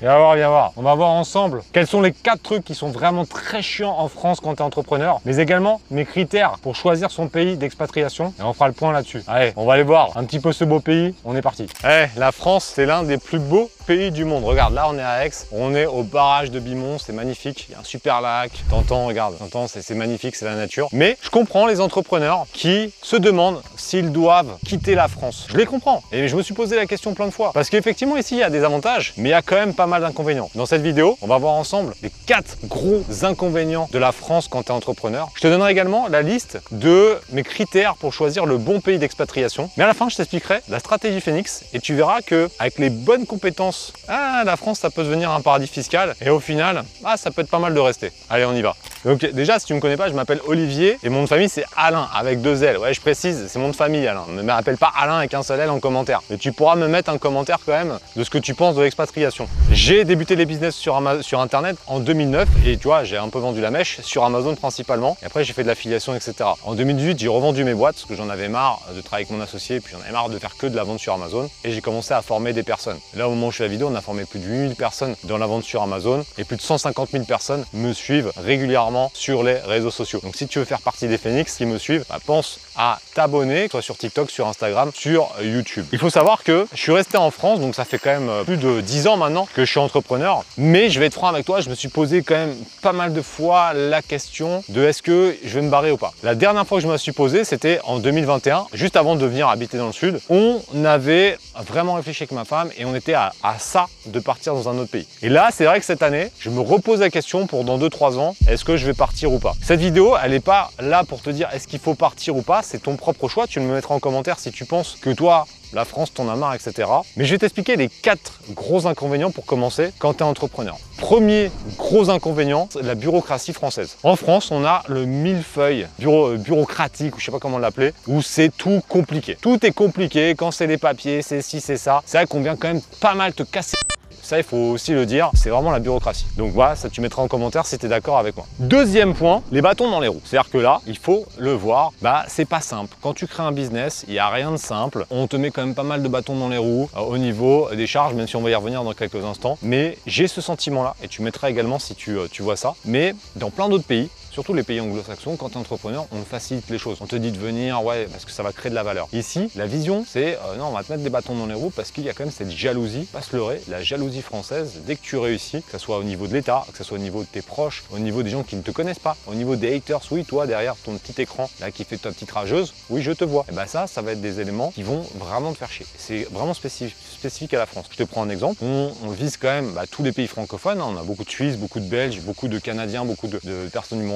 Viens voir, viens voir. On va voir ensemble quels sont les quatre trucs qui sont vraiment très chiants en France quand tu es entrepreneur, mais également mes critères pour choisir son pays d'expatriation. Et on fera le point là-dessus. Allez, on va aller voir un petit peu ce beau pays. On est parti. Eh, la France, c'est l'un des plus beaux pays du monde. Regarde, là, on est à Aix. On est au barrage de Bimont. C'est magnifique. Il y a un super lac. T'entends, regarde. T'entends, c'est magnifique, c'est la nature. Mais je comprends les entrepreneurs qui se demandent s'ils doivent quitter la France. Je les comprends. Et je me suis posé la question plein de fois. Parce qu'effectivement, ici, il y a des avantages, mais il y a quand même pas mal d'inconvénients. Dans cette vidéo, on va voir ensemble les quatre gros inconvénients de la France quand tu es entrepreneur. Je te donnerai également la liste de mes critères pour choisir le bon pays d'expatriation. Mais à la fin, je t'expliquerai la stratégie Phoenix et tu verras que avec les bonnes compétences, ah, la France, ça peut devenir un paradis fiscal et au final, ah, ça peut être pas mal de rester. Allez, on y va. Donc déjà, si tu me connais pas, je m'appelle Olivier et mon nom de famille c'est Alain avec deux L. Ouais, je précise, c'est mon nom de famille Alain. Ne m'appelle pas Alain avec un seul L en commentaire. Mais tu pourras me mettre un commentaire quand même de ce que tu penses de l'expatriation. J'ai débuté les business sur, sur internet en 2009 et tu vois, j'ai un peu vendu la mèche sur Amazon principalement. Et après, j'ai fait de l'affiliation, etc. En 2018, j'ai revendu mes boîtes parce que j'en avais marre de travailler avec mon associé, puis j'en avais marre de faire que de la vente sur Amazon. Et j'ai commencé à former des personnes. là, au moment où je fais la vidéo, on a formé plus de 8000 personnes dans la vente sur Amazon et plus de 150 000 personnes me suivent régulièrement sur les réseaux sociaux. Donc si tu veux faire partie des phénix qui me suivent, bah, pense à t'abonner, soit sur TikTok, sur Instagram, sur YouTube. Il faut savoir que je suis resté en France, donc ça fait quand même euh, plus de 10 ans maintenant que je suis entrepreneur. Mais je vais être franc avec toi, je me suis posé quand même pas mal de fois la question de est-ce que je vais me barrer ou pas. La dernière fois que je me suis posé, c'était en 2021, juste avant de venir habiter dans le sud. On avait vraiment réfléchi avec ma femme et on était à, à ça de partir dans un autre pays. Et là, c'est vrai que cette année, je me repose la question pour dans 2-3 ans, est-ce que je vais partir ou pas Cette vidéo, elle n'est pas là pour te dire est-ce qu'il faut partir ou pas, c'est ton propre choix. Tu me mettras en commentaire si tu penses que toi, la France t'en a marre, etc. Mais je vais t'expliquer les quatre gros inconvénients pour commencer quand tu es entrepreneur. Premier gros inconvénient, la bureaucratie française. En France, on a le millefeuille euh, bureaucratique, ou je sais pas comment l'appeler, où c'est tout compliqué. Tout est compliqué, quand c'est les papiers, c'est ci, c'est ça. C'est vrai qu'on vient quand même pas mal te casser ça, il faut aussi le dire, c'est vraiment la bureaucratie. Donc voilà, ça tu mettras en commentaire si tu es d'accord avec moi. Deuxième point, les bâtons dans les roues. C'est-à-dire que là, il faut le voir, bah c'est pas simple. Quand tu crées un business, il n'y a rien de simple. On te met quand même pas mal de bâtons dans les roues euh, au niveau des charges, même si on va y revenir dans quelques instants. Mais j'ai ce sentiment-là, et tu mettras également si tu, euh, tu vois ça. Mais dans plein d'autres pays, Surtout les pays anglo-saxons, quand tu es entrepreneur, on facilite les choses. On te dit de venir, ouais, parce que ça va créer de la valeur. Ici, la vision, c'est euh, non, on va te mettre des bâtons dans les roues parce qu'il y a quand même cette jalousie, pas se leurrer, la jalousie française, dès que tu réussis, que ce soit au niveau de l'État, que ce soit au niveau de tes proches, au niveau des gens qui ne te connaissent pas, au niveau des haters, oui, toi, derrière ton petit écran, là, qui fait ta petite rageuse, oui, je te vois. Et ben ça, ça va être des éléments qui vont vraiment te faire chier. C'est vraiment spécifique, à la France. Je te prends un exemple. On, vise quand même bah, tous les pays francophones. Hein. On a beaucoup de Suisses, beaucoup de Belges, beaucoup de Canadiens, beaucoup de, personnes du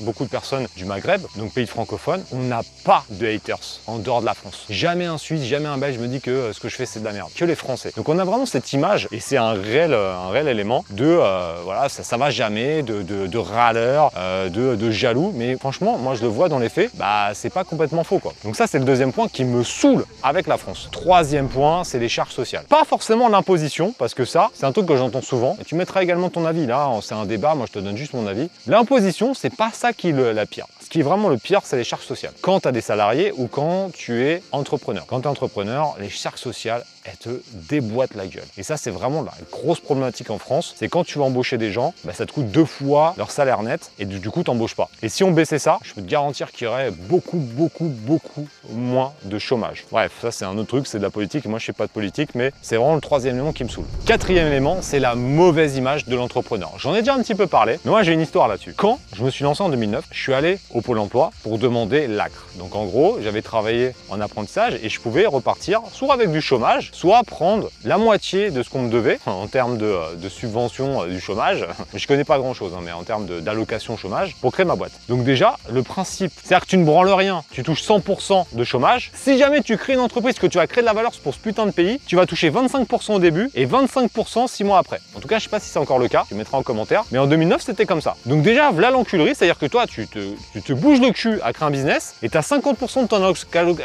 Beaucoup de personnes du Maghreb, donc pays francophone, on n'a pas de haters en dehors de la France. Jamais un Suisse, jamais un Belge me dit que euh, ce que je fais c'est de la merde. Que les Français. Donc on a vraiment cette image et c'est un réel, euh, un réel élément de euh, voilà, ça, ça va jamais, de, de, de râleur, de, de, jaloux. Mais franchement, moi je le vois dans les faits, bah c'est pas complètement faux quoi. Donc ça c'est le deuxième point qui me saoule avec la France. Troisième point, c'est les charges sociales. Pas forcément l'imposition, parce que ça, c'est un truc que j'entends souvent. Et tu mettras également ton avis là, c'est un débat, moi je te donne juste mon avis. L'imposition, c'est pas ça qui est la pire. Ce qui est vraiment le pire, c'est les charges sociales. Quand tu as des salariés ou quand tu es entrepreneur. Quand tu es entrepreneur, les charges sociales, elles te déboîtent la gueule. Et ça, c'est vraiment la grosse problématique en France. C'est quand tu vas embaucher des gens, bah, ça te coûte deux fois leur salaire net et du coup, tu n'embauches pas. Et si on baissait ça, je peux te garantir qu'il y aurait beaucoup, beaucoup, beaucoup moins de chômage. Bref, ça, c'est un autre truc, c'est de la politique. Moi, je sais pas de politique, mais c'est vraiment le troisième élément qui me saoule. Quatrième élément, c'est la mauvaise image de l'entrepreneur. J'en ai déjà un petit peu parlé, mais moi, j'ai une histoire là-dessus. Quand je me suis lancé en 2009, je suis allé au Pôle emploi pour demander l'ACRE. Donc en gros, j'avais travaillé en apprentissage et je pouvais repartir soit avec du chômage, soit prendre la moitié de ce qu'on me devait en termes de, de subvention euh, du chômage. Je connais pas grand chose, hein, mais en termes d'allocation chômage pour créer ma boîte. Donc déjà, le principe, c'est-à-dire que tu ne branles rien, tu touches 100% de chômage. Si jamais tu crées une entreprise, que tu vas créer de la valeur pour ce putain de pays, tu vas toucher 25% au début et 25% 6 mois après. En tout cas, je sais pas si c'est encore le cas, tu mettras en commentaire. Mais en 2009, c'était comme ça. Donc déjà, voilà l'enculerie, c'est-à-dire que toi, tu te, bouges le cul à créer un business et tu as 50% de ton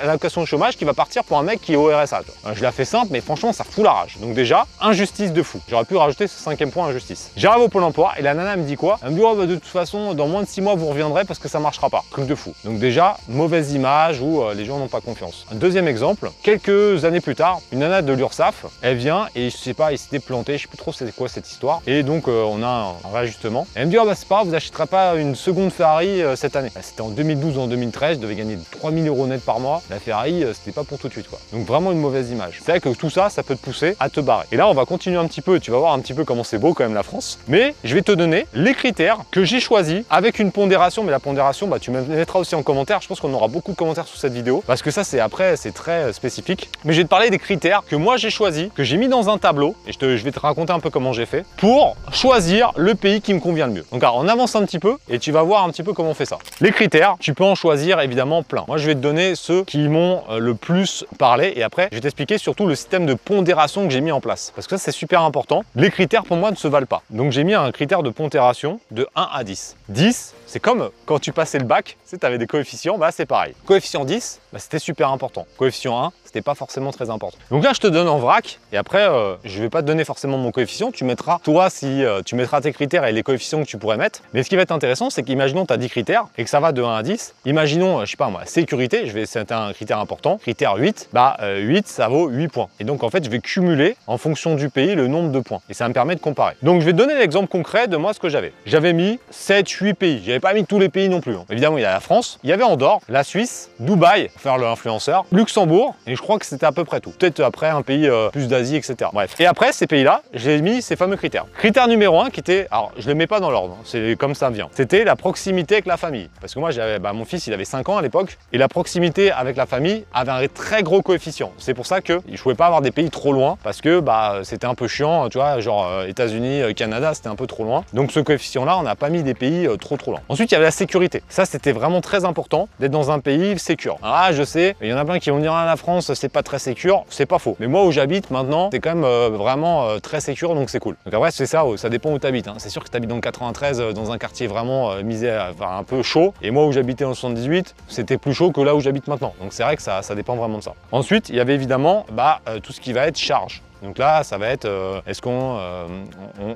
allocation chômage qui va partir pour un mec qui est au RSA. Je la fais simple, mais franchement, ça fout la rage. Donc déjà, injustice de fou. J'aurais pu rajouter ce cinquième point, injustice. J'arrive au Pôle emploi et la nana me dit quoi? Elle me oh, bah, de toute façon, dans moins de six mois, vous reviendrez parce que ça marchera pas. Truc de fou. Donc déjà, mauvaise image où euh, les gens n'ont pas confiance. Un deuxième exemple, quelques années plus tard, une nana de l'URSAF, elle vient et je sais pas, il s'était planté, je sais plus trop c'est quoi cette histoire. Et donc, euh, on a un, réajustement. elle me dit, oh, bah, c'est pas vous achèterez pas une seconde Ferrari euh, cette année. Bah, c'était en 2012 ou en 2013, je devais gagner 3000 euros net par mois. La Ferrari, c'était pas pour tout de suite, quoi. Donc vraiment une mauvaise image. C'est vrai que tout ça, ça peut te pousser à te barrer. Et là, on va continuer un petit peu, tu vas voir un petit peu comment c'est beau quand même la France. Mais je vais te donner les critères que j'ai choisis avec une pondération. Mais la pondération, bah, tu me mettras aussi en commentaire. Je pense qu'on aura beaucoup de commentaires sur cette vidéo parce que ça, c'est après, c'est très euh, spécifique. Mais je vais te parler des critères que moi j'ai choisis, que j'ai mis dans un tableau et je, je vais te raconter un peu comment j'ai fait pour choisir le pays qui me convient le mieux. Donc alors, on avance un petit peu et tu vas voir un petit peu comment on fait ça. Les critères, tu peux en choisir évidemment plein. Moi, je vais te donner ceux qui m'ont euh, le plus parlé et après, je vais t'expliquer surtout le système de pondération que j'ai mis en place. Parce que ça, c'est super important. Les critères, pour moi, ne se valent pas. Donc, j'ai mis un critère de pondération de 1 à 10. 10, c'est comme quand tu passais le bac, tu avais des coefficients, bah c'est pareil. Coefficient 10, bah, c'était super important. Coefficient 1, c'était pas forcément très important. Donc là, je te donne en vrac, et après, euh, je vais pas te donner forcément mon coefficient, tu mettras, toi, si euh, tu mettras tes critères et les coefficients que tu pourrais mettre. Mais ce qui va être intéressant, c'est qu'imaginons tu as 10 critères et que ça va de 1 à 10. Imaginons, euh, je sais pas moi, sécurité, je vais, c'est un critère important, critère 8, bah 8, ça vaut 8 points. Et donc en fait, je vais cumuler en fonction du pays le nombre de points. Et ça me permet de comparer. Donc je vais donner l'exemple concret de moi ce que j'avais. J'avais mis 7, 8 pays. Pas mis tous les pays non plus. Hein. Évidemment, il y a la France, il y avait Andorre, la Suisse, Dubaï, pour faire l'influenceur, Luxembourg, et je crois que c'était à peu près tout. Peut-être après un pays euh, plus d'Asie, etc. Bref. Et après, ces pays-là, j'ai mis ces fameux critères. Critère numéro 1 qui était, alors je ne les mets pas dans l'ordre, hein. c'est comme ça vient. C'était la proximité avec la famille. Parce que moi, j'avais, bah, mon fils, il avait 5 ans à l'époque, et la proximité avec la famille avait un très gros coefficient. C'est pour ça que je pouvais pas avoir des pays trop loin, parce que bah, c'était un peu chiant, tu vois, genre euh, États-Unis, euh, Canada, c'était un peu trop loin. Donc ce coefficient-là, on n'a pas mis des pays trop trop loin. Ensuite, il y avait la sécurité. Ça, c'était vraiment très important d'être dans un pays sécure. Ah, je sais, il y en a plein qui vont dire ah, la France, c'est pas très sécure. C'est pas faux. Mais moi, où j'habite maintenant, c'est quand même euh, vraiment euh, très sécure, donc c'est cool. Donc après, c'est ça, ça dépend où tu habites. Hein. C'est sûr que tu habites dans le 93, euh, dans un quartier vraiment misé, enfin, un peu chaud. Et moi, où j'habitais en 78, c'était plus chaud que là où j'habite maintenant. Donc c'est vrai que ça, ça dépend vraiment de ça. Ensuite, il y avait évidemment bah, tout ce qui va être charge. Donc là, ça va être, euh, est-ce qu'on, euh,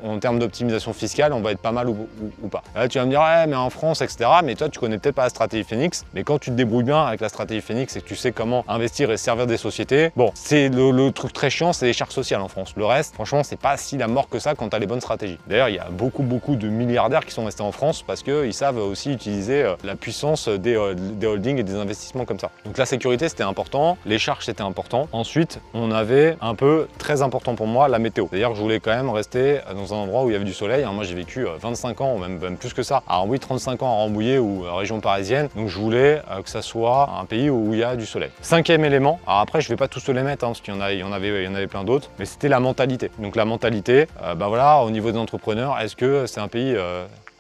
en termes d'optimisation fiscale, on va être pas mal ou, pas Là, tu vas me dire, mais en France, etc. Mais toi, tu connais peut-être pas la stratégie Phoenix, mais quand tu te débrouilles bien avec la stratégie Phoenix et que tu sais comment investir et servir des sociétés, bon, c'est le, truc très chiant, c'est les charges sociales en France. Le reste, franchement, c'est pas si la mort que ça quand tu as les bonnes stratégies. D'ailleurs, il y a beaucoup, beaucoup de milliardaires qui sont restés en France parce qu'ils savent aussi utiliser euh, la puissance des, des holdings et des investissements comme ça. Donc la sécurité, c'était important, les charges, c'était important. Ensuite, on avait un peu très important pour moi, la météo. C'est-à-dire je voulais quand même rester dans un endroit où il y avait du soleil. Hein, moi, j'ai vécu 25 euh, ans, même, même, plus que ça, à Rambouillet, 35 ans à Rambouillet ou euh, région parisienne. Donc, je voulais euh, que ça soit un pays où il y a du soleil. Cinquième élément, alors après, je vais pas tous les mettre, hein, parce qu'il y, en y, avait, il y en avait plein d'autres, mais c'était la mentalité. Donc, la mentalité, bah voilà, au niveau des entrepreneurs, est-ce que c'est un pays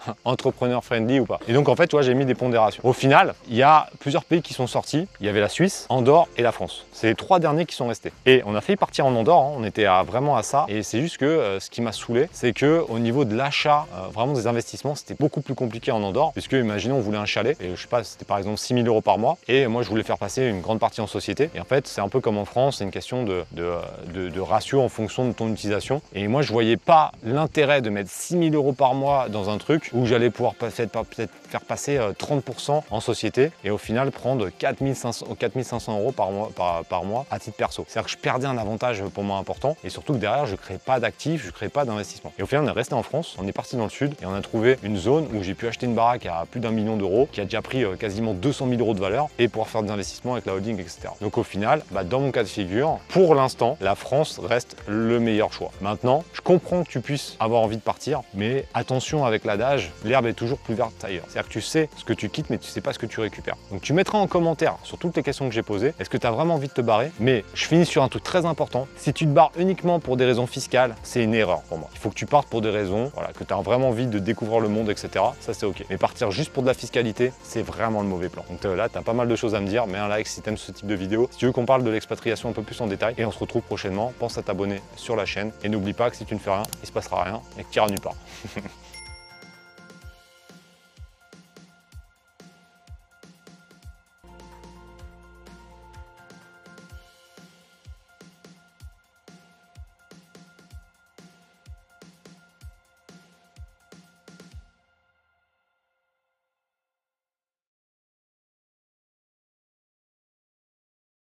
entrepreneur friendly ou pas. Et donc en fait, tu j'ai mis des pondérations. Au final, il y a plusieurs pays qui sont sortis. Il y avait la Suisse, Andorre et la France. C'est les trois derniers qui sont restés. Et on a failli partir en Andorre, hein. on était vraiment à ça. Et c'est juste que euh, ce qui m'a saoulé, c'est que au niveau de l'achat, euh, vraiment des investissements, c'était beaucoup plus compliqué en Andorre. Puisque imaginons, on voulait un chalet, et je sais pas, c'était par exemple 6000 euros par mois. Et moi, je voulais faire passer une grande partie en société. Et en fait, c'est un peu comme en France, c'est une question de, ratio en fonction de ton utilisation. Et moi, je voyais pas l'intérêt de mettre 6000 euros par mois dans un truc où j'allais pouvoir peut-être faire passer 30% euh, en société et au final prendre 4500, 4500 euros par mois, à titre perso. C'est-à-dire que je perdais un avantage pour moi important et surtout que derrière je ne crée pas d'actifs, je ne crée pas d'investissement. Et au final on est resté en France, on est parti dans le sud et on a trouvé une zone où j'ai pu acheter une baraque à plus d'un million d'euros qui a déjà pris euh, quasiment 200 000 euros de valeur et pouvoir faire des investissements avec la holding, etc. Donc au final, bah, dans mon cas de figure, pour l'instant, la France reste le meilleur choix. Maintenant, je comprends que tu puisses avoir envie de partir, mais attention avec l'adage, l'herbe est toujours plus verte ailleurs. C'est-à-dire que tu sais ce que tu quittes, mais tu sais pas ce que tu récupères. Donc tu mettras en commentaire sur toutes les questions que j'ai posées, est-ce que tu as vraiment envie de te barrer? Mais je finis sur un truc très important. Si tu te barres uniquement pour des raisons fiscales, c'est une erreur pour moi. Il faut que tu partes pour des raisons, voilà, que tu as vraiment envie de découvrir le monde, etc. Ça c'est ok. Mais partir juste pour de la fiscalité, c'est vraiment le mauvais plan. Donc euh, là, tu as pas mal de choses à me dire, mets un like si tu aimes ce type de vidéo. Si tu veux qu'on parle de l'expatriation un peu plus en détail, et on se retrouve prochainement, pense à t'abonner sur la chaîne et n'oublie pas que si tu ne fais rien, il se passera rien et que tu iras nulle part.